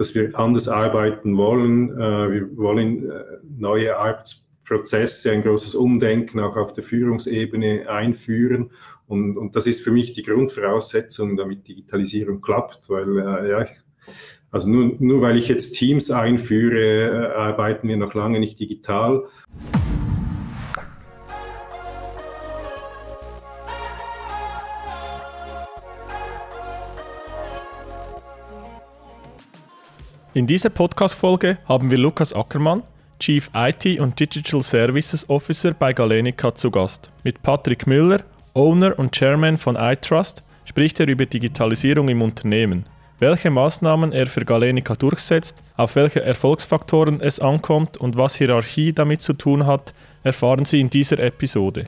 dass wir anders arbeiten wollen. Äh, wir wollen äh, neue Arbeitsprozesse, ein großes Umdenken auch auf der Führungsebene einführen. Und, und das ist für mich die Grundvoraussetzung, damit Digitalisierung klappt, weil äh, ja, also nur, nur weil ich jetzt Teams einführe, arbeiten wir noch lange nicht digital. In dieser Podcast-Folge haben wir Lukas Ackermann, Chief IT und Digital Services Officer bei Galenica zu Gast. Mit Patrick Müller, Owner und Chairman von iTrust, spricht er über Digitalisierung im Unternehmen, welche Maßnahmen er für Galenica durchsetzt, auf welche Erfolgsfaktoren es ankommt und was Hierarchie damit zu tun hat, erfahren Sie in dieser Episode.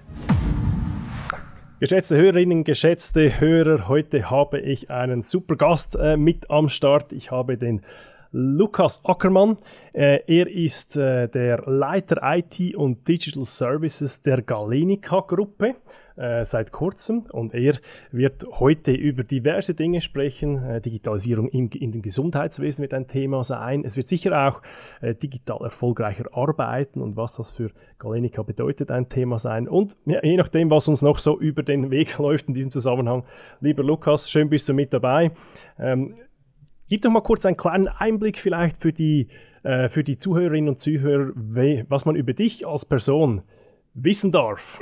Geschätzte Hörerinnen, geschätzte Hörer, heute habe ich einen super Gast äh, mit am Start. Ich habe den Lukas Ackermann. Äh, er ist äh, der Leiter IT und Digital Services der Galenica-Gruppe äh, seit kurzem und er wird heute über diverse Dinge sprechen. Digitalisierung im, in dem Gesundheitswesen wird ein Thema sein. Es wird sicher auch digital erfolgreicher arbeiten und was das für Galenica bedeutet ein Thema sein. Und ja, je nachdem, was uns noch so über den Weg läuft in diesem Zusammenhang. Lieber Lukas, schön bist du mit dabei. Ähm, Gib doch mal kurz einen kleinen Einblick vielleicht für die, äh, für die Zuhörerinnen und Zuhörer, was man über dich als Person wissen darf.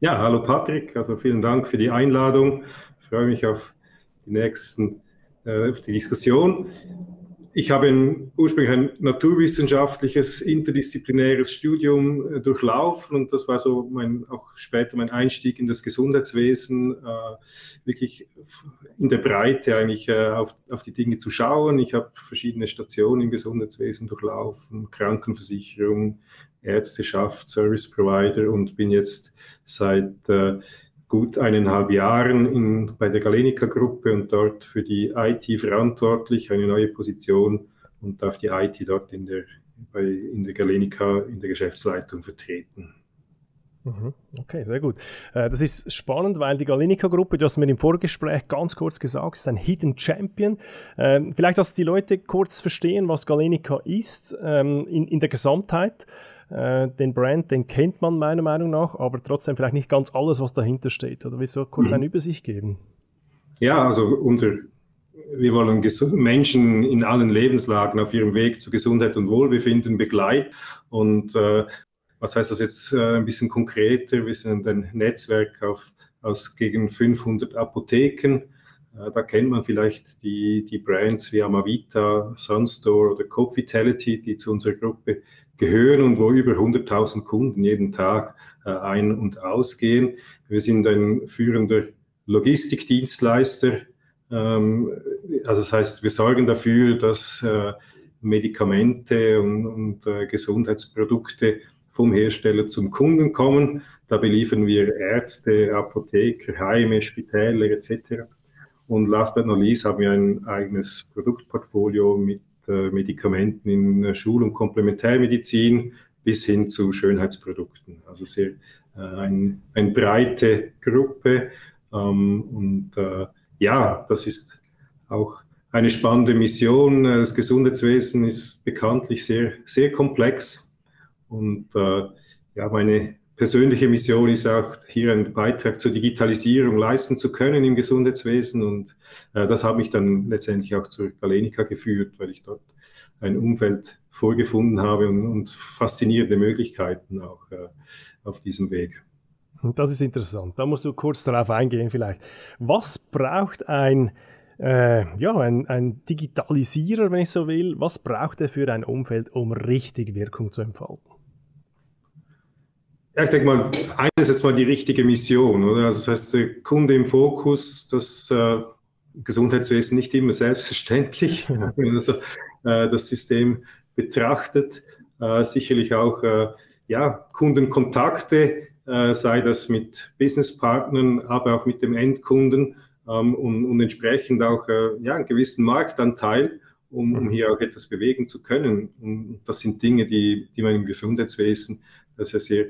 Ja, hallo Patrick, also vielen Dank für die Einladung. Ich freue mich auf die nächsten, äh, auf die Diskussion ich habe ein, ursprünglich ein naturwissenschaftliches, interdisziplinäres Studium äh, durchlaufen und das war so mein, auch später mein Einstieg in das Gesundheitswesen, äh, wirklich in der Breite eigentlich äh, auf, auf die Dinge zu schauen. Ich habe verschiedene Stationen im Gesundheitswesen durchlaufen, Krankenversicherung, Ärzteschaft, Service Provider und bin jetzt seit äh, gut eineinhalb Jahren in, bei der Galenica-Gruppe und dort für die IT verantwortlich, eine neue Position und darf die IT dort in der, bei, in der Galenica in der Geschäftsleitung vertreten. Mhm. Okay, sehr gut. Äh, das ist spannend, weil die Galenica-Gruppe, du hast mir im Vorgespräch ganz kurz gesagt, ist ein Hidden Champion. Ähm, vielleicht, dass die Leute kurz verstehen, was Galenica ist ähm, in, in der Gesamtheit. Äh, den Brand, den kennt man meiner Meinung nach, aber trotzdem vielleicht nicht ganz alles, was dahinter steht. Oder willst du kurz mhm. eine Übersicht geben? Ja, also unser, wir wollen Menschen in allen Lebenslagen auf ihrem Weg zu Gesundheit und Wohlbefinden begleiten. Und äh, was heißt das jetzt äh, ein bisschen konkreter? Wir sind ein Netzwerk auf, aus gegen 500 Apotheken. Äh, da kennt man vielleicht die, die Brands wie Amavita, Sunstore oder Cope Vitality, die zu unserer Gruppe gehören und wo über 100.000 Kunden jeden Tag äh, ein- und ausgehen. Wir sind ein führender Logistikdienstleister. Ähm, also das heißt, wir sorgen dafür, dass äh, Medikamente und, und äh, Gesundheitsprodukte vom Hersteller zum Kunden kommen. Da beliefern wir Ärzte, Apotheker, Heime, Spitäler etc. Und last but not least haben wir ein eigenes Produktportfolio mit Medikamenten in äh, Schul- und Komplementärmedizin bis hin zu Schönheitsprodukten. Also sehr äh, ein, eine breite Gruppe. Ähm, und äh, ja, das ist auch eine spannende Mission. Das Gesundheitswesen ist bekanntlich sehr, sehr komplex. Und äh, ja, meine persönliche Mission ist auch, hier einen Beitrag zur Digitalisierung leisten zu können im Gesundheitswesen. Und äh, das hat mich dann letztendlich auch zur Galenica geführt, weil ich dort ein Umfeld vorgefunden habe und, und faszinierende Möglichkeiten auch äh, auf diesem Weg. Das ist interessant. Da musst du kurz darauf eingehen vielleicht. Was braucht ein äh, ja, ein, ein, Digitalisierer, wenn ich so will, was braucht er für ein Umfeld, um richtig Wirkung zu entfalten? Ja, ich denke mal, eines ist jetzt mal die richtige Mission, oder? Also das heißt, der Kunde im Fokus, das äh, Gesundheitswesen nicht immer selbstverständlich, wenn man also, äh, das System betrachtet. Äh, sicherlich auch äh, ja, Kundenkontakte, äh, sei das mit Businesspartnern, aber auch mit dem Endkunden ähm, und, und, entsprechend auch äh, ja, einen gewissen Marktanteil, um, um, mhm. hier auch etwas bewegen zu können. Und das sind Dinge, die, die man im Gesundheitswesen, ja sehr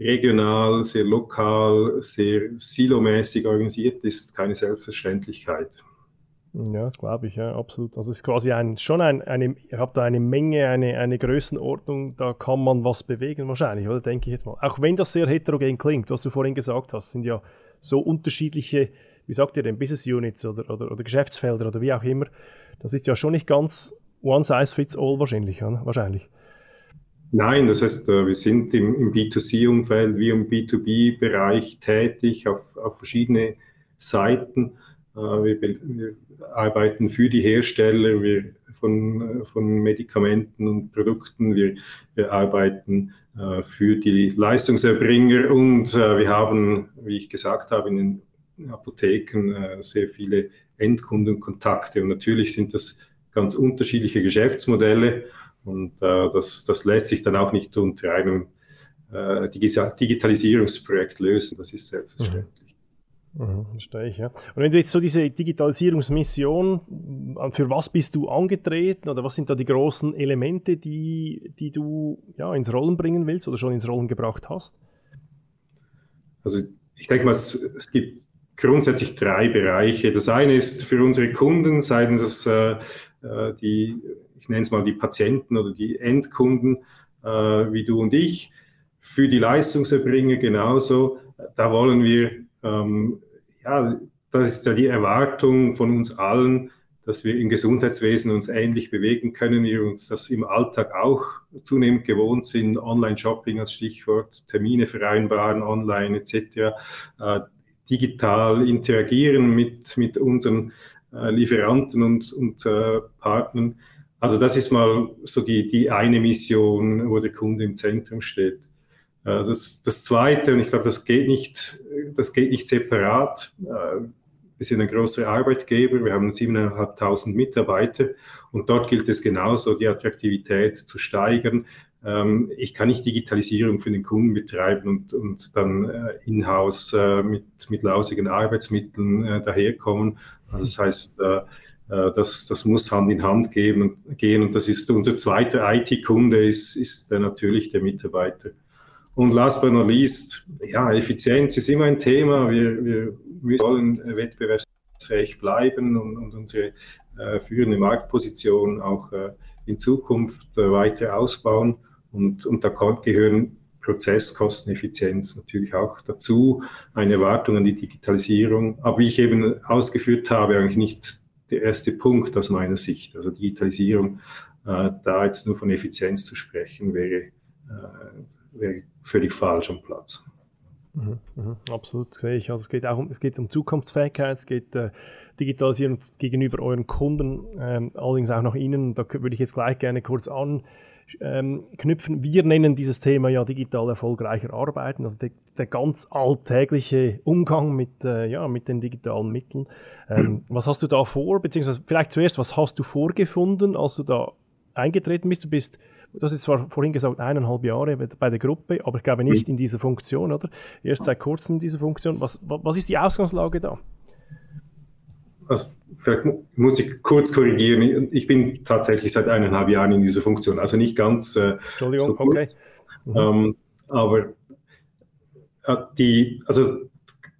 regional, sehr lokal, sehr silomäßig organisiert ist, keine Selbstverständlichkeit. Ja, das glaube ich, ja, absolut. Also es ist quasi ein, schon ein, eine, ihr habt da eine Menge, eine, eine Größenordnung, da kann man was bewegen wahrscheinlich, oder denke ich jetzt mal. Auch wenn das sehr heterogen klingt, was du vorhin gesagt hast, sind ja so unterschiedliche, wie sagt ihr denn, Business Units oder, oder, oder Geschäftsfelder oder wie auch immer. Das ist ja schon nicht ganz one size fits all wahrscheinlich, ja, wahrscheinlich. Nein, das heißt, äh, wir sind im, im B2C-Umfeld wie im B2B-Bereich tätig auf, auf verschiedene Seiten. Äh, wir, wir, arbeiten für die Hersteller wir von, von Medikamenten und Produkten. Wir, wir arbeiten äh, für die Leistungserbringer und wir haben, wie ich gesagt habe, in den Apotheken sehr viele Endkundenkontakte. Und natürlich sind das ganz unterschiedliche Geschäftsmodelle. Und äh, das, das lässt sich dann auch nicht unter einem äh, Digitalisierungsprojekt lösen. Das ist selbstverständlich. Mhm. Mhm, verstehe ich, ja. Und wenn du jetzt so diese Digitalisierungsmission, äh, für was bist du angetreten oder was sind da die großen Elemente, die, die du ja, ins Rollen bringen willst oder schon ins Rollen gebracht hast? Also ich denke mal, es, es gibt grundsätzlich drei Bereiche. Das eine ist für unsere Kunden, seien das äh, äh die nenne es mal die Patienten oder die Endkunden äh, wie du und ich, für die Leistungserbringer genauso. Da wollen wir, ähm, ja, das ist ja die Erwartung von uns allen, dass wir im Gesundheitswesen uns ähnlich bewegen können, wir uns das im Alltag auch zunehmend gewohnt sind, Online-Shopping als Stichwort, Termine vereinbaren, online etc., äh, digital interagieren mit, mit unseren äh, Lieferanten und, und äh, Partnern. Also das ist mal so die, die eine Mission, wo der Kunde im Zentrum steht. Äh, das, das Zweite, und ich glaube, das geht nicht, das geht nicht separat. Äh, wir sind ein großer Arbeitgeber, wir haben 7.500 Mitarbeiter und dort gilt es genauso, die Attraktivität zu steigern. Ähm, ich kann nicht Digitalisierung für den Kunden betreiben und, und dann äh, in-house mit, mit lausigen Arbeitsmitteln daherkommen. Also das heißt, das, das muss Hand in Hand gehen, gehen und das ist unser zweiter IT-Kunde, ist, ist natürlich der Mitarbeiter. Und last but not least, ja, Effizienz ist immer ein Thema. Wir, wir, wir wollen wettbewerbsfähig bleiben und, und unsere äh, führende Marktposition auch äh, in Zukunft äh, weiter ausbauen. Und, und da gehören Prozesskosteneffizienz natürlich auch dazu, eine Erwartung an die Digitalisierung. Aber wie ich eben ausgeführt habe, eigentlich nicht der erste Punkt aus meiner Sicht. Also Digitalisierung, äh, da jetzt nur von Effizienz zu sprechen, wäre, äh, wäre völlig falsch am Platz. Mhm, mh, absolut, sehe ich. Also es geht auch um, es geht um Zukunftsfähigkeit, es geht äh, Digitalisierung gegenüber euren Kunden, ähm, allerdings auch nach Ihnen. Da würde ich jetzt gleich gerne kurz an ähm, knüpfen. Wir nennen dieses Thema ja digital erfolgreicher Arbeiten, also der, der ganz alltägliche Umgang mit, äh, ja, mit den digitalen Mitteln. Ähm, was hast du da vor, beziehungsweise vielleicht zuerst, was hast du vorgefunden, als du da eingetreten bist? Du bist, du hast jetzt zwar vorhin gesagt, eineinhalb Jahre bei der Gruppe, aber ich glaube nicht in dieser Funktion, oder? Erst seit kurzem in dieser Funktion. Was, was ist die Ausgangslage da? also vielleicht muss ich kurz korrigieren, ich bin tatsächlich seit eineinhalb Jahren in dieser Funktion, also nicht ganz äh, Entschuldigung, so okay. Mhm. Ähm, aber äh, die, also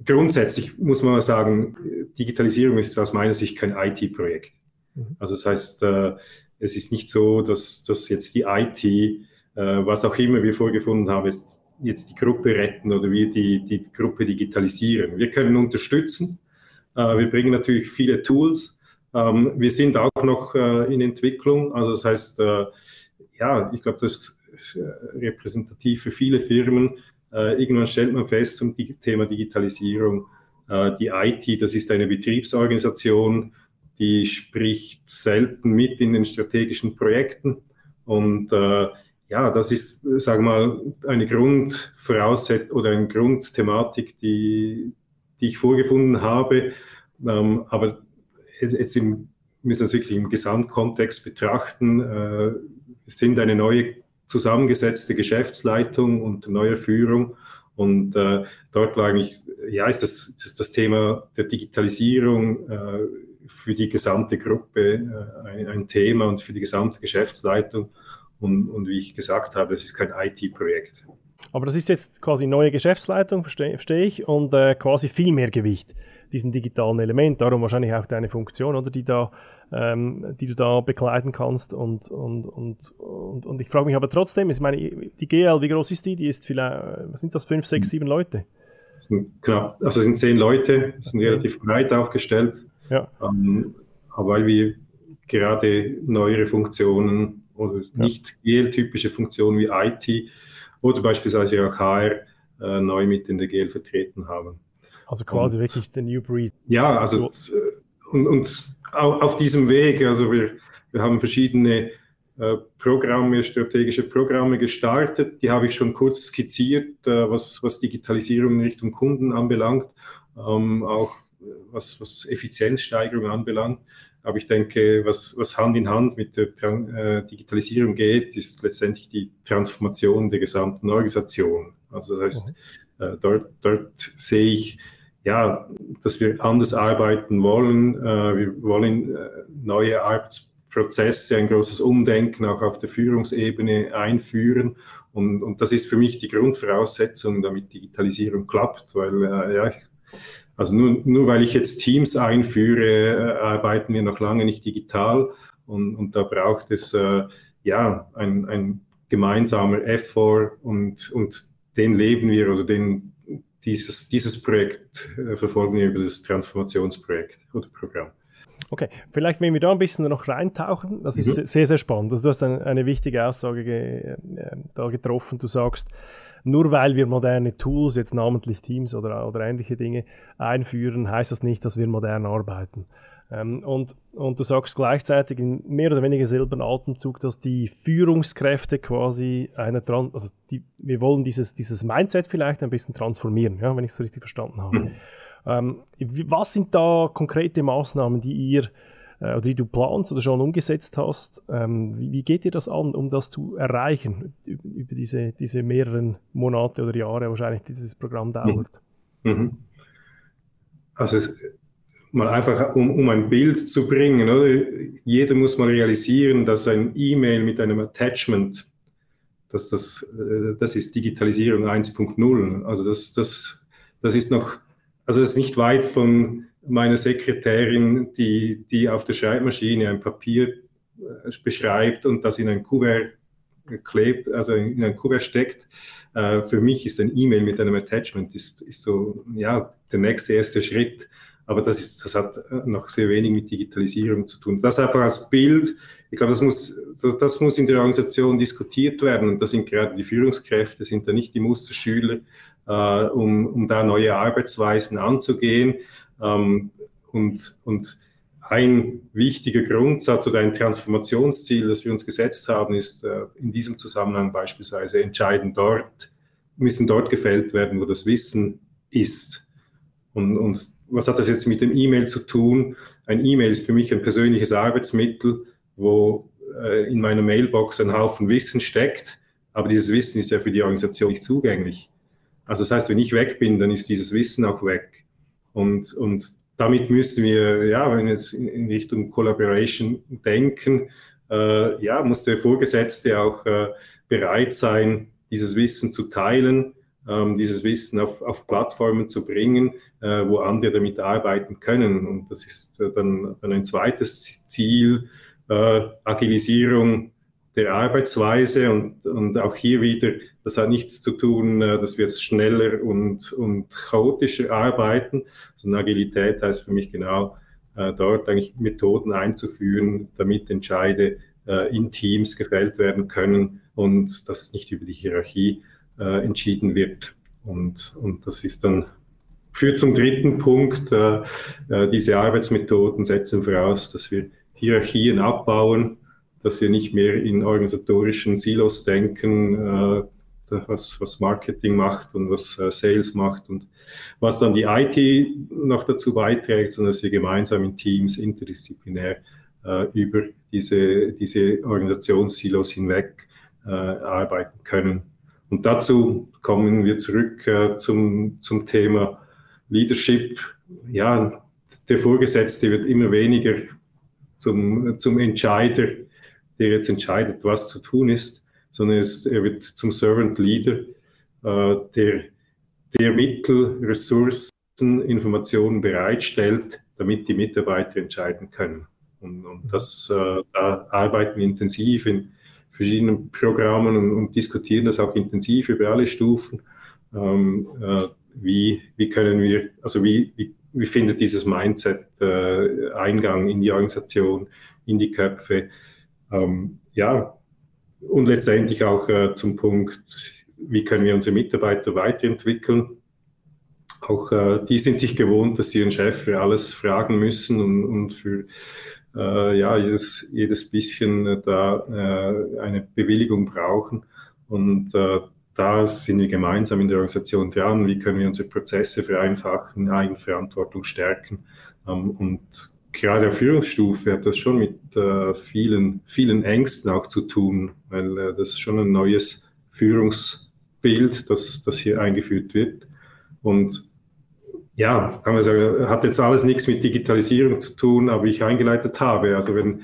grundsätzlich muss man sagen, Digitalisierung ist aus meiner Sicht kein IT-Projekt. Mhm. Also das heißt, äh, es ist nicht so, dass, dass jetzt die IT, äh, was auch immer wir vorgefunden haben, ist jetzt die Gruppe retten oder wir die, die Gruppe digitalisieren. Wir können unterstützen, wir bringen natürlich viele Tools. Ähm, wir sind auch noch äh, in Entwicklung. Also das heißt, äh, ja, ich glaube, das ist repräsentativ für viele Firmen. Irgendwann stellt man fest zum Thema Digitalisierung, die IT, das ist eine Betriebsorganisation, die spricht selten mit in den strategischen Projekten. Und ja, das ist, sagen wir mal, eine Grundvoraussetzung oder eine Grundthematik, die, die ich vorgefunden habe. Ähm, aber jetzt, im, müssen wir es wirklich im Gesamtkontext betrachten. Äh, es sind eine neue zusammengesetzte Geschäftsleitung und neue Führung. Und äh, dort war eigentlich, ja, ist das, das, das Thema der Digitalisierung äh, für die gesamte Gruppe äh, ein, ein, Thema und für die gesamte Geschäftsleitung. Und, und wie ich gesagt habe, es ist kein IT-Projekt. Aber das ist jetzt quasi neue Geschäftsleitung, verstehe, verstehe ich, und äh, quasi viel mehr Gewicht diesem digitalen Element. Darum wahrscheinlich auch deine Funktion, oder die da, ähm, die du da begleiten kannst. Und, und, und, und, und ich frage mich aber trotzdem, ich meine, die GL, wie groß ist die? Die ist vielleicht, was sind das, fünf, sechs, sieben Leute? Das sind knapp, also es sind zehn Leute, sind relativ breit aufgestellt. Ja. Ähm, aber weil wir gerade neuere Funktionen oder nicht GL-typische Funktionen wie IT oder beispielsweise auch HR äh, neu mit in der GL vertreten haben. Also quasi und, wirklich der New Breed. Ja, also so. Äh, und, und auf diesem Weg, also wir, wir haben verschiedene äh, Programme, strategische Programme gestartet. Die habe ich schon kurz skizziert, äh, was, was Digitalisierung in Richtung Kunden anbelangt, ähm, auch was, was Effizienzsteigerung anbelangt. Aber ich denke, was, was Hand in Hand mit der äh, Digitalisierung geht, ist letztendlich die Transformation der gesamten Organisation. Also das heißt, mhm. äh, dort, dort sehe ich, ja, dass wir anders arbeiten wollen. Äh, wir wollen äh, neue Arbeitsprozesse, ein großes Umdenken auch auf der Führungsebene einführen. Und, und das ist für mich die Grundvoraussetzung, damit Digitalisierung klappt, weil äh, ja, ich also nur, nur weil ich jetzt Teams einführe, äh, arbeiten wir noch lange nicht digital und, und da braucht es äh, ja ein, ein gemeinsamer Effort und, und den leben wir oder den, dieses, dieses Projekt äh, verfolgen wir über das Transformationsprojekt oder Programm. Okay, vielleicht wenn wir da ein bisschen noch reintauchen, das ist mhm. sehr, sehr spannend. Also du hast eine, eine wichtige Aussage ge, äh, da getroffen. Du sagst, nur weil wir moderne Tools, jetzt namentlich Teams oder, oder ähnliche Dinge einführen, heißt das nicht, dass wir modern arbeiten. Ähm, und, und du sagst gleichzeitig in mehr oder weniger selben Atemzug, dass die Führungskräfte quasi eine, Tran also die, wir wollen dieses, dieses Mindset vielleicht ein bisschen transformieren, ja, wenn ich es richtig verstanden habe. Mhm. Ähm, was sind da konkrete Maßnahmen, die ihr äh, oder die du planst oder schon umgesetzt hast. Ähm, wie, wie, geht dir das an, um das zu erreichen über diese, diese mehreren Monate oder Jahre wahrscheinlich, die dieses Programm dauert? Mhm. mhm. Also es, mal einfach, um, um ein Bild zu bringen, oder? Jeder muss mal realisieren, dass ein E-Mail mit einem Attachment, dass das, äh, das ist Digitalisierung 1.0. Also das, das, das ist noch, also das ist nicht weit von meine Sekretärin, die, die auf der Schreibmaschine ein Papier äh, beschreibt und das in ein Kuvert klebt, also in ein Kuvert steckt. Äh, für mich ist ein E-Mail mit einem Attachment ist, ist so, ja, der nächste erste Schritt. Aber das, ist, das hat äh, noch sehr wenig mit Digitalisierung zu tun. Das einfach als Bild. Ich glaube, das muss, das, das muss in der Organisation diskutiert werden. Und da sind gerade die Führungskräfte, sind da nicht die Musterschüler, äh, um, um da neue Arbeitsweisen anzugehen. Ähm, und, und ein wichtiger Grundsatz oder ein Transformationsziel, das wir uns gesetzt haben, ist äh, in diesem Zusammenhang beispielsweise entscheiden dort, müssen dort gefällt werden, wo das Wissen ist. Und, und was hat das jetzt mit dem E-Mail zu tun? Ein E-Mail ist für mich ein persönliches Arbeitsmittel, wo äh, in meiner Mailbox ein Haufen Wissen steckt, aber dieses Wissen ist ja für die Organisation nicht zugänglich. Also das heißt, wenn ich weg bin, dann ist dieses Wissen auch weg. Und, und damit müssen wir, ja, wenn wir jetzt in Richtung Collaboration denken, äh, ja, muss der Vorgesetzte auch äh, bereit sein, dieses Wissen zu teilen, ähm, dieses Wissen auf, auf Plattformen zu bringen, äh, wo andere damit arbeiten können. Und das ist äh, dann, dann ein zweites Ziel, äh, Agilisierung der Arbeitsweise und, und auch hier wieder, das hat nichts zu tun, äh, dass wir jetzt schneller und, und chaotischer arbeiten, sondern Agilität heißt für mich genau, äh, dort eigentlich Methoden einzuführen, damit Entscheide äh, in Teams gefällt werden können und dass nicht über die Hierarchie entschieden wird. Und, und das ist dann führt zum dritten Punkt. diese Arbeitsmethoden setzen voraus, dass wir Hierarchien abbauen, dass wir nicht mehr in organisatorischen Silos denken, äh, was, was Marketing macht und was äh, Sales macht und was dann die IT noch dazu beiträgt, sondern dass wir gemeinsam in Teams interdisziplinär äh, über diese, diese Organisationssilos hinweg arbeiten können. Und dazu kommen wir zurück äh, zum, zum Thema Leadership. Ja, der Vorgesetzte wird immer weniger zum, zum Entscheider der jetzt entscheidet, was zu tun ist, sondern es, er wird zum Servant Leader. äh, der, der Mittel, Ressourcen, Informationen bereitstellt, damit die Mitarbeiter entscheiden können. Und, und das, äh, da arbeiten wir intensiv in verschiedenen Programmen und, und diskutieren das auch intensiv über alle Stufen. Ähm, äh, wie, wie können wir, also wie, wie, wie findet dieses Mindset äh, Eingang in die Organisation, in die Köpfe? Ähm, ja, und letztendlich auch äh, zum Punkt, wie können wir unsere Mitarbeiter weiterentwickeln? Auch äh, die sind sich gewohnt, dass sie ihren Chef für alles fragen müssen und, und für äh, ja, jedes, jedes bisschen da äh, eine Bewilligung brauchen. Und äh, da sind wir gemeinsam in der Organisation dran, wie können wir unsere Prozesse vereinfachen, Eigenverantwortung stärken. Ähm, und gerade auf Führungsstufe hat das schon mit äh, vielen, vielen Ängsten auch zu tun, weil äh, das schon ein neues Führungsbild, das, das hier eingeführt wird. Und ja, kann man sagen, hat jetzt alles nichts mit Digitalisierung zu tun, aber ich eingeleitet habe. Also wenn,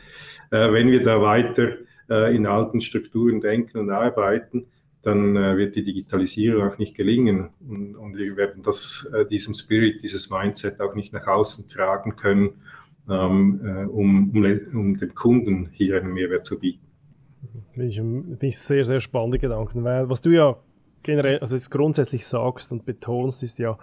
äh, wenn wir da weiter äh, in alten Strukturen denken und arbeiten, dann äh, wird die Digitalisierung auch nicht gelingen und, und wir werden das, äh, diesen Spirit, dieses Mindset auch nicht nach außen tragen können, um, um, um dem Kunden hier einen Mehrwert zu bieten. Finde ich, find ich sehr, sehr spannende Gedanken, weil was du ja generell, also jetzt grundsätzlich sagst und betonst, ist ja,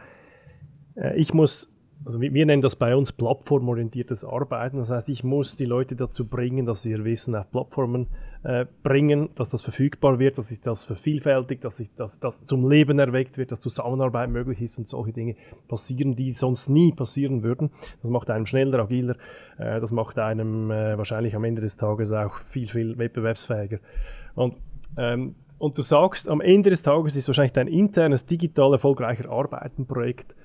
äh, ich muss, also wir nennen das bei uns plattformorientiertes Arbeiten. Das heißt, ich muss die Leute dazu bringen, dass sie ihr Wissen auf Plattformen äh, bringen, dass das verfügbar wird, dass sich das vervielfältigt, dass sich das, das zum Leben erweckt wird, dass Zusammenarbeit möglich ist und solche Dinge passieren, die sonst nie passieren würden. Das macht einem schneller, agiler, äh, das macht einem äh, wahrscheinlich am Ende des Tages auch viel, viel wettbewerbsfähiger. Und ähm, und du sagst, am Ende des Tages ist wahrscheinlich dein internes, digital erfolgreicher Arbeitenprojekt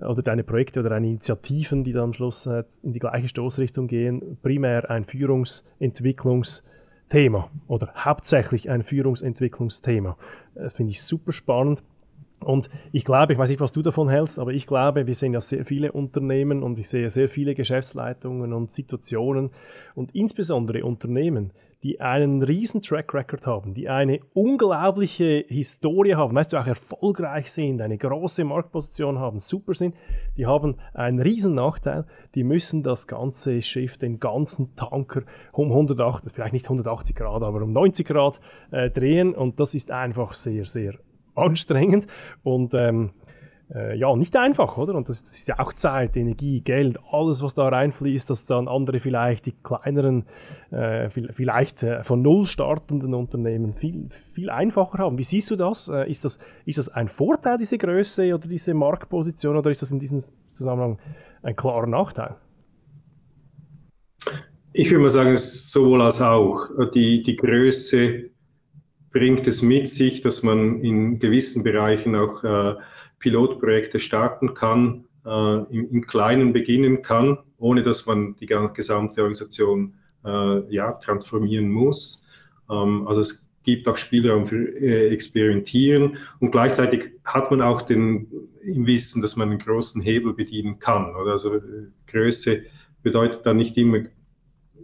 oder deine Projekte oder deine Initiativen, die dann am Schluss äh, in die gleiche Stoßrichtung gehen, primär ein Führungsentwicklungsthema oder hauptsächlich ein Führungsentwicklungsthema. Das finde ich super spannend. Und ich glaube, ich weiß nicht, was du davon hältst, aber ich glaube, wir sehen ja sehr viele Unternehmen und ich sehe sehr viele Geschäftsleitungen und Situationen und insbesondere Unternehmen, die einen riesen Track Record haben, die eine unglaubliche Historie haben, weißt du, auch erfolgreich sind, eine große Marktposition haben, super sind, die haben einen riesen Nachteil, die müssen das ganze Schiff, den ganzen Tanker um 180, vielleicht nicht 180 Grad, aber um 90 Grad äh, drehen und das ist einfach sehr, sehr anstrengend und ähm, äh, ja, nicht einfach, oder? Und das, das, ist ja auch Zeit, Energie, Geld, alles, was da reinfließt, dass dann andere vielleicht die kleineren, äh, vielleicht äh, von Null startenden Unternehmen viel, viel einfacher haben. Wie siehst du das? Äh, ist das? Ist das ein Vorteil, diese Größe oder diese Marktposition, oder ist das in diesem Zusammenhang ein klarer Nachteil? Ich würde mal sagen, sowohl als auch. Die, die Größe bringt es mit sich, dass man in gewissen Bereichen auch äh, Pilotprojekte starten kann, äh, im, im, Kleinen beginnen kann, ohne dass man die gesamte Organisation äh, ja, transformieren muss. Ähm, also es gibt auch Spielraum für äh, Experimentieren und gleichzeitig hat man auch den, im Wissen, dass man einen großen Hebel bedienen kann. Oder? Also äh, Größe bedeutet dann nicht immer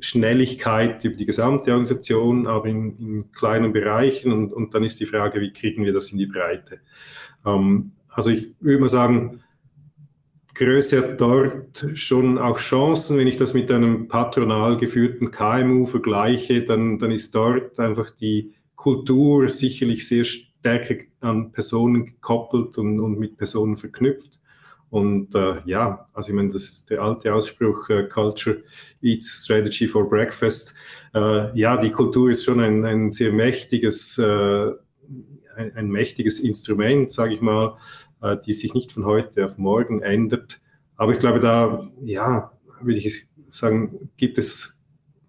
Schnelligkeit über die gesamte Organisation, aber in, in kleinen Bereichen. Und, und, dann ist die Frage, wie kriegen wir das in die Breite? Ähm, also ich würde mal sagen, Größe hat dort schon auch Chancen. Wenn ich das mit einem patronal geführten KMU vergleiche, dann, dann ist dort einfach die Kultur sicherlich sehr stärker an Personen gekoppelt und, und mit Personen verknüpft. Und äh, ja, also ich meine, das ist der alte Ausspruch, äh, Culture Eats Strategy for Breakfast. Äh, ja, die Kultur ist schon ein, ein sehr mächtiges, äh, ein, ein, mächtiges Instrument, sage ich mal, äh, die sich nicht von heute auf morgen ändert. Aber ich glaube, da, ja, würde ich sagen, gibt es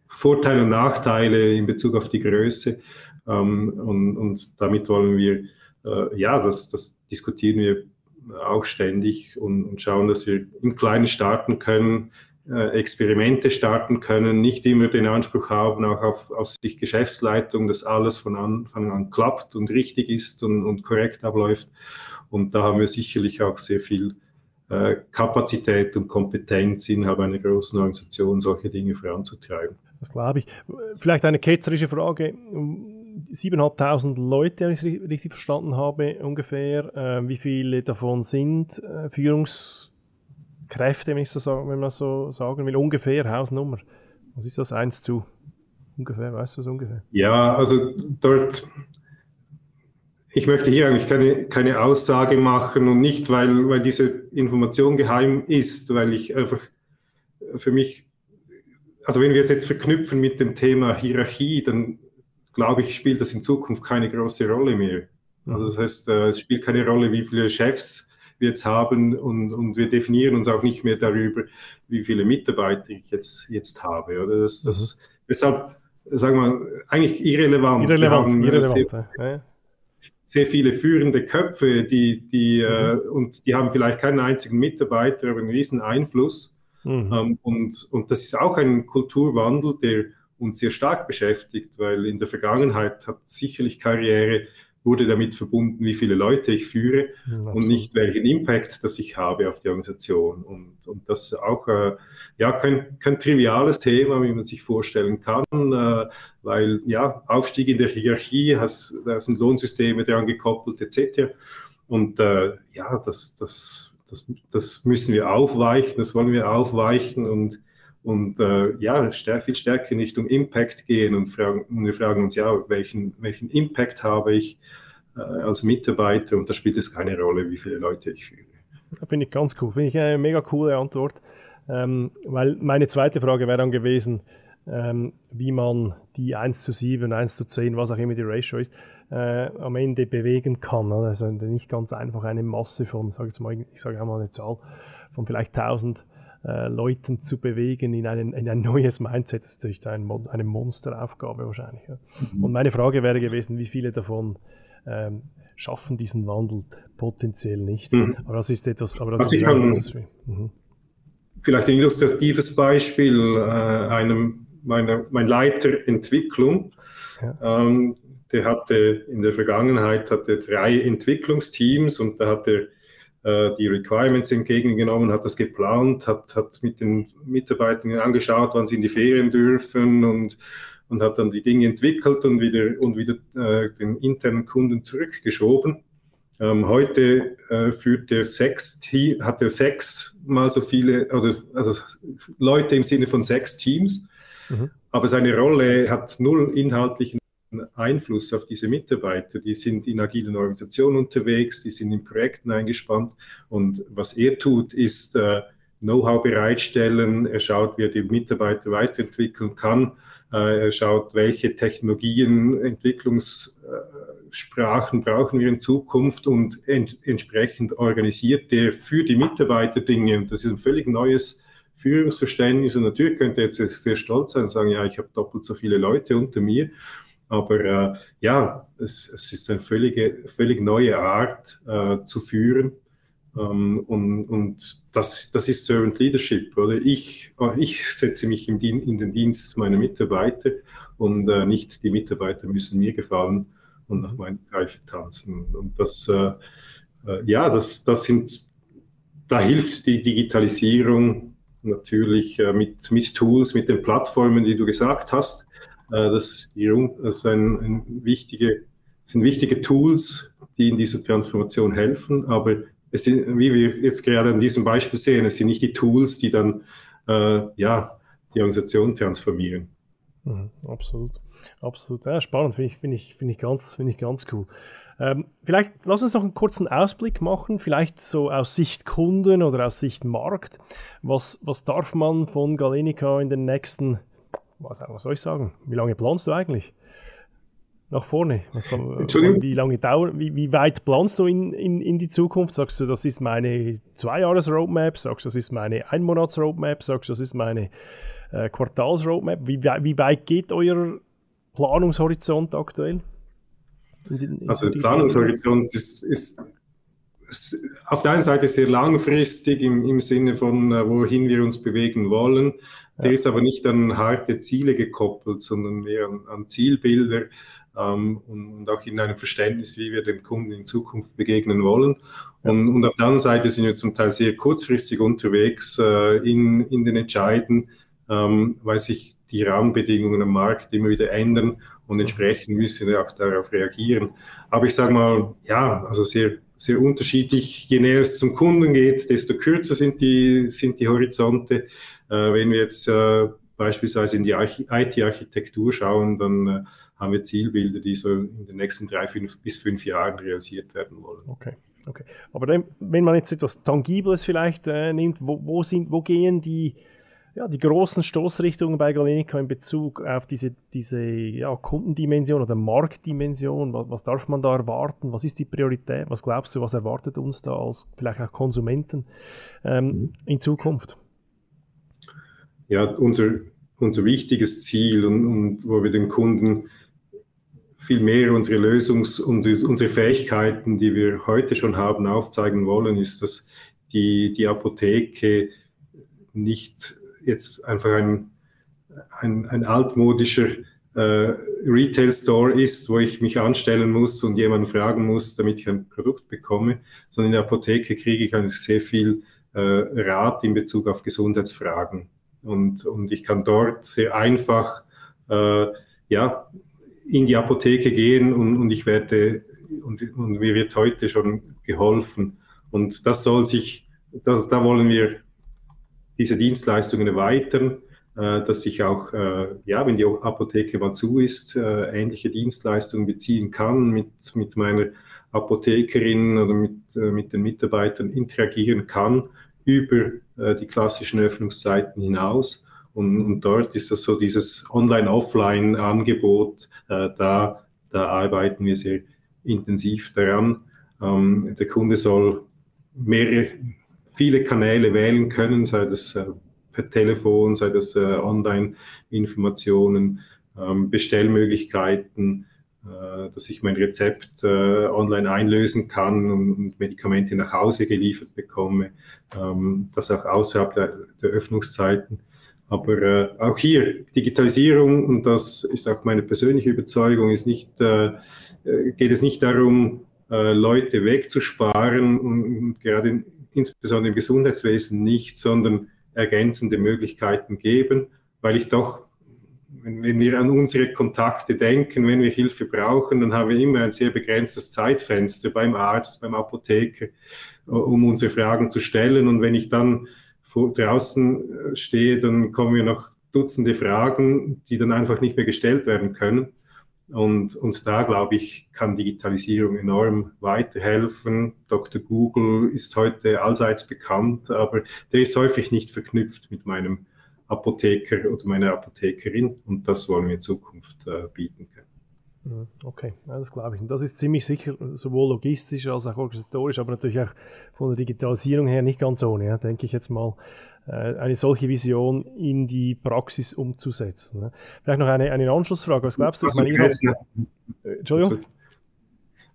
Vorteile und Nachteile in Bezug auf die Größe. Ähm, und, und damit wollen wir, äh, ja, das, das diskutieren wir auch ständig und, und schauen, dass wir im Kleinen starten können, äh, Experimente starten können, nicht immer den Anspruch haben, auch auf, aus Sicht Geschäftsleitung, dass alles von Anfang an klappt und richtig ist und, und korrekt abläuft. Und da haben wir sicherlich auch sehr viel äh, Kapazität und Kompetenz innerhalb einer großen Organisation, solche Dinge voranzutreiben. Das glaube ich. Vielleicht eine ketzerische Frage 7.500 Leute, wenn ich es richtig verstanden habe, ungefähr. Äh, wie viele davon sind äh, Führungskräfte, wenn, ich so sagen, wenn man so sagen will? Ungefähr, Hausnummer. Was ist das? 1 zu? Ungefähr, weißt du das ungefähr? Ja, also dort ich möchte hier eigentlich keine, keine Aussage machen und nicht, weil, weil diese Information geheim ist, weil ich einfach für mich, also wenn wir es jetzt verknüpfen mit dem Thema Hierarchie, dann glaube ich, spielt das in Zukunft keine große Rolle mehr. Also das heißt, äh, es spielt keine Rolle, wie viele Chefs wir jetzt haben und, und wir definieren uns auch nicht mehr darüber, wie viele Mitarbeiter ich jetzt, jetzt habe. Oder das, das, mhm. Deshalb, sagen wir, eigentlich irrelevant. Irrelevant, irrelevant. Ja sehr viele führende Köpfe, die, die, mhm. äh, und die haben vielleicht keinen einzigen Mitarbeiter, aber einen riesen Einfluss. Mhm. Ähm, und, und das ist auch ein Kulturwandel, der uns sehr stark beschäftigt, weil in der Vergangenheit hat sicherlich Karriere wurde damit verbunden, wie viele Leute ich führe ja, und nicht welchen Impact das ich habe auf die Organisation. Und, und das ist auch äh, ja, kein, kein triviales Thema, wie man sich vorstellen kann, äh, weil ja, Aufstieg in der Hierarchie, hast, da sind Lohnsysteme dran gekoppelt etc. Und äh, ja, das, das, das, das müssen wir aufweichen, das wollen wir aufweichen und und äh, ja, stär viel stärker in Richtung Impact gehen und, fragen, und wir fragen uns, ja, welchen, welchen Impact habe ich äh, als Mitarbeiter und da spielt es keine Rolle, wie viele Leute ich führe. Finde ich ganz cool, finde ich eine mega coole Antwort, ähm, weil meine zweite Frage wäre dann gewesen, ähm, wie man die 1 zu 7, 1 zu 10, was auch immer die Ratio ist, äh, am Ende bewegen kann. Also nicht ganz einfach eine Masse von, sag ich, mal, ich sage einmal eine Zahl, von vielleicht 1000 äh, Leuten zu bewegen in, einen, in ein neues Mindset, das ist natürlich ein, eine Monsteraufgabe wahrscheinlich. Ja. Mhm. Und meine Frage wäre gewesen, wie viele davon ähm, schaffen diesen Wandel potenziell nicht. Mhm. Aber das ist etwas, aber das also ist etwas, mhm. Vielleicht ein illustratives Beispiel, äh, einem meiner, mein Leiter Entwicklung, ja. ähm, der hatte in der Vergangenheit hatte drei Entwicklungsteams und da hat er die Requirements entgegengenommen, hat das geplant, hat, hat mit den Mitarbeitern angeschaut, wann sie in die Ferien dürfen und, und hat dann die Dinge entwickelt und wieder, und wieder äh, den internen Kunden zurückgeschoben. Ähm, heute äh, führt er sechs, hat er sechsmal so viele, also, also Leute im Sinne von sechs Teams, mhm. aber seine Rolle hat null inhaltlichen Einfluss auf diese Mitarbeiter. Die sind in agilen Organisationen unterwegs, die sind in Projekten eingespannt und was er tut, ist äh, Know-how bereitstellen. Er schaut, wie er die Mitarbeiter weiterentwickeln kann. Äh, er schaut, welche Technologien, Entwicklungssprachen brauchen wir in Zukunft und ent entsprechend organisiert er für die Mitarbeiter Dinge. Und das ist ein völlig neues Führungsverständnis. Und natürlich könnte er jetzt sehr stolz sein und sagen, ja, ich habe doppelt so viele Leute unter mir. Aber äh, ja, es, es, ist eine völlige, völlig neue Art äh, zu führen. Ähm, und und das, das ist Servant Leadership. Oder? Ich, äh, ich setze mich in, in den Dienst meiner Mitarbeiter und äh, nicht die Mitarbeiter müssen mir gefallen und nach meinen Pfeife tanzen. Und das, äh, äh, ja, das, das sind, da hilft die Digitalisierung natürlich mit, mit Tools, mit den Plattformen, die du gesagt hast. Äh, das, sind, wichtige, sind wichtige Tools, die in dieser Transformation helfen, aber es sind, wie wir jetzt gerade an diesem Beispiel sehen, es sind nicht die Tools, die dann äh, ja, die Organisation transformieren. Mhm, absolut, absolut. Ja, spannend, finde ich, find ich, find ich, ganz, find ich ganz cool. Ähm, vielleicht lass uns noch einen kurzen Ausblick machen, vielleicht so aus Sicht Kunden oder aus Sicht Markt. Was, was darf man von Galenica in den nächsten was, was soll ich sagen? Wie lange planst du eigentlich? Nach vorne? Was, wie, lange dauert, wie, wie weit planst du in, in, in die Zukunft? Sagst du, das ist meine Zwei-Jahres-Roadmap? Sagst du, das ist meine Einmonats-Roadmap? Sagst du, das ist meine äh, Quartals-Roadmap? Wie, wie weit geht euer Planungshorizont aktuell? In in also der Planungshorizont ist, ist, ist, auf der einen Seite sehr langfristig im, im Sinne von, äh, wohin wir uns bewegen wollen. Der ist aber nicht an harte Ziele gekoppelt, sondern mehr an, an Zielbilder ähm, und, auch in einem Verständnis, wie wir dem Kunden in Zukunft begegnen wollen. Und, und auf der anderen Seite sind wir zum Teil sehr kurzfristig unterwegs äh, in, in den Entscheiden, ähm, weil sich die Rahmenbedingungen am Markt immer wieder ändern und entsprechend müssen wir auch darauf reagieren. Aber ich sage mal, ja, also sehr, sehr unterschiedlich. Je näher es zum Kunden geht, desto kürzer sind die, sind die Horizonte. Äh, wenn wir jetzt äh, beispielsweise in die IT-Architektur schauen, dann äh, haben wir Zielbilder, die so in den nächsten drei fünf, bis fünf Jahren realisiert werden wollen. Okay. Okay. Aber wenn man jetzt etwas Tangibles vielleicht äh, nimmt, wo, wo, sind, wo gehen die, ja, die großen Stoßrichtungen bei Galenica in Bezug auf diese, diese ja, Kundendimension oder Marktdimension? Was, was, darf man da erwarten? Was ist die Priorität? Was glaubst du, was erwartet uns da als vielleicht auch Konsumenten ähm, mhm. in Zukunft? Ja, unser, unser wichtiges Ziel und, und wo wir den Kunden viel mehr unsere Lösungs- und unsere Fähigkeiten, die wir heute schon haben, aufzeigen wollen, ist, dass die, die Apotheke nicht jetzt einfach ein, ein, ein altmodischer äh, Retail-Store ist, wo ich mich anstellen muss und jemanden fragen muss, damit ich ein Produkt bekomme, sondern in der Apotheke kriege ich eigentlich sehr viel äh, Rat in Bezug auf Gesundheitsfragen. Und, und ich kann dort sehr einfach äh, ja, in die Apotheke gehen und, und ich werde und, und mir wird heute schon geholfen. Und das soll sich, das, da wollen wir diese Dienstleistungen erweitern, äh, dass ich auch, äh, ja, wenn die Apotheke mal zu ist, äh, ähnliche Dienstleistungen beziehen kann, mit, mit meiner Apothekerin oder mit, mit den Mitarbeitern interagieren kann über die klassischen Öffnungszeiten hinaus. Und, und, dort ist das so dieses Online-Offline-Angebot, da, da arbeiten wir sehr intensiv daran. Ähm, der Kunde soll mehrere viele Kanäle wählen können, sei das äh, per Telefon, sei das äh, Online-Informationen, ähm, Bestellmöglichkeiten, äh, dass ich mein Rezept online einlösen kann und, Medikamente nach Hause geliefert bekomme, ähm, das auch außerhalb der, Öffnungszeiten. Aber auch hier Digitalisierung, und das ist auch meine persönliche Überzeugung, ist nicht, geht es nicht darum, Leute wegzusparen und, gerade insbesondere im Gesundheitswesen nicht, sondern ergänzende Möglichkeiten geben, weil ich doch, wenn, wir an unsere Kontakte denken, wenn wir Hilfe brauchen, dann haben wir immer ein sehr begrenztes Zeitfenster beim Arzt, beim Apotheker, um unsere Fragen zu stellen. Und wenn ich dann draußen äh, stehe, dann kommen wir noch Dutzende Fragen, die dann einfach nicht mehr gestellt werden können. Und, und da, glaube ich, kann Digitalisierung enorm weiterhelfen. Dr. Google ist heute allseits bekannt, aber der ist häufig nicht verknüpft mit meinem Apotheker oder meiner Apothekerin. Und das wollen wir in Zukunft äh, bieten können. Mhm, okay, das glaube ich. Und das ist ziemlich sicher sowohl logistisch als auch organisatorisch, aber natürlich auch von der Digitalisierung her nicht ganz ohne, ja, denke ich jetzt mal. Äh, eine solche Vision in die Praxis umzusetzen. Ne? Vielleicht noch eine, eine Anschlussfrage. Was glaubst du? Was, meine, du äh, Entschuldigung?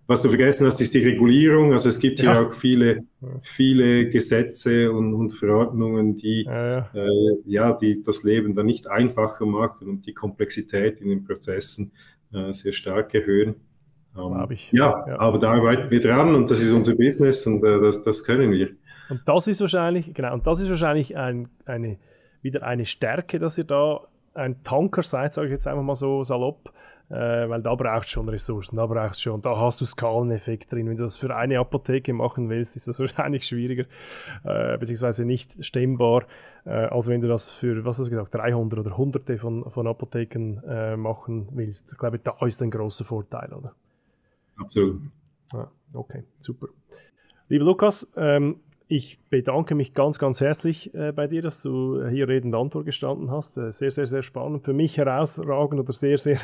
Was du vergessen hast, ist die Regulierung. Also es gibt ja. hier auch viele, viele Gesetze und, und Verordnungen, die ja, ja. Äh, ja, die das Leben dann nicht einfacher machen und die Komplexität in den Prozessen äh, sehr stark erhöhen. Ähm, ja, ja, aber da arbeiten wir dran und das ist unser Business und äh, das, das können wir. Und das ist wahrscheinlich, genau, und das ist wahrscheinlich ein, eine, wieder eine Stärke, dass ihr da ein Tanker seid, sage ich jetzt einfach mal so salopp, äh, weil da brauchst du schon Ressourcen, da brauchst schon, da hast du Skaleneffekt drin. Wenn du das für eine Apotheke machen willst, ist das wahrscheinlich schwieriger, äh, beziehungsweise nicht stemmbar, äh, als wenn du das für, was hast du gesagt, 300 oder hunderte von, von Apotheken äh, machen willst. Ich glaube, da ist ein großer Vorteil, oder? Absolut. Ja, okay, super. Lieber Lukas, ähm, ich bedanke mich ganz, ganz herzlich äh, bei dir, dass du hier Reden und Antwort gestanden hast. Äh, sehr, sehr, sehr spannend. Für mich herausragend oder sehr, sehr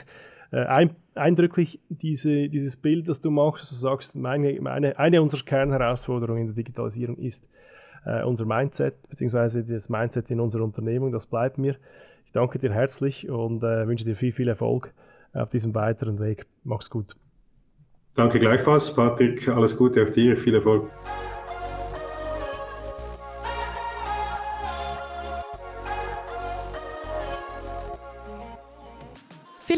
äh, ein, eindrücklich diese, dieses Bild, das du machst. Du sagst, meine, meine, eine unserer Kernherausforderungen in der Digitalisierung ist äh, unser Mindset, beziehungsweise das Mindset in unserer Unternehmung. Das bleibt mir. Ich danke dir herzlich und äh, wünsche dir viel, viel Erfolg auf diesem weiteren Weg. Mach's gut. Danke gleichfalls, Patrick. Alles Gute auch dir. Viel Erfolg.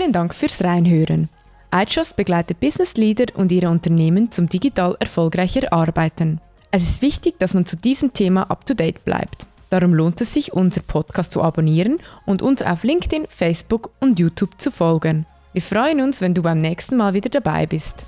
Vielen Dank fürs Reinhören. iTrust begleitet Business Leader und ihre Unternehmen zum digital erfolgreicher Arbeiten. Es ist wichtig, dass man zu diesem Thema up-to-date bleibt. Darum lohnt es sich, unser Podcast zu abonnieren und uns auf LinkedIn, Facebook und YouTube zu folgen. Wir freuen uns, wenn du beim nächsten Mal wieder dabei bist.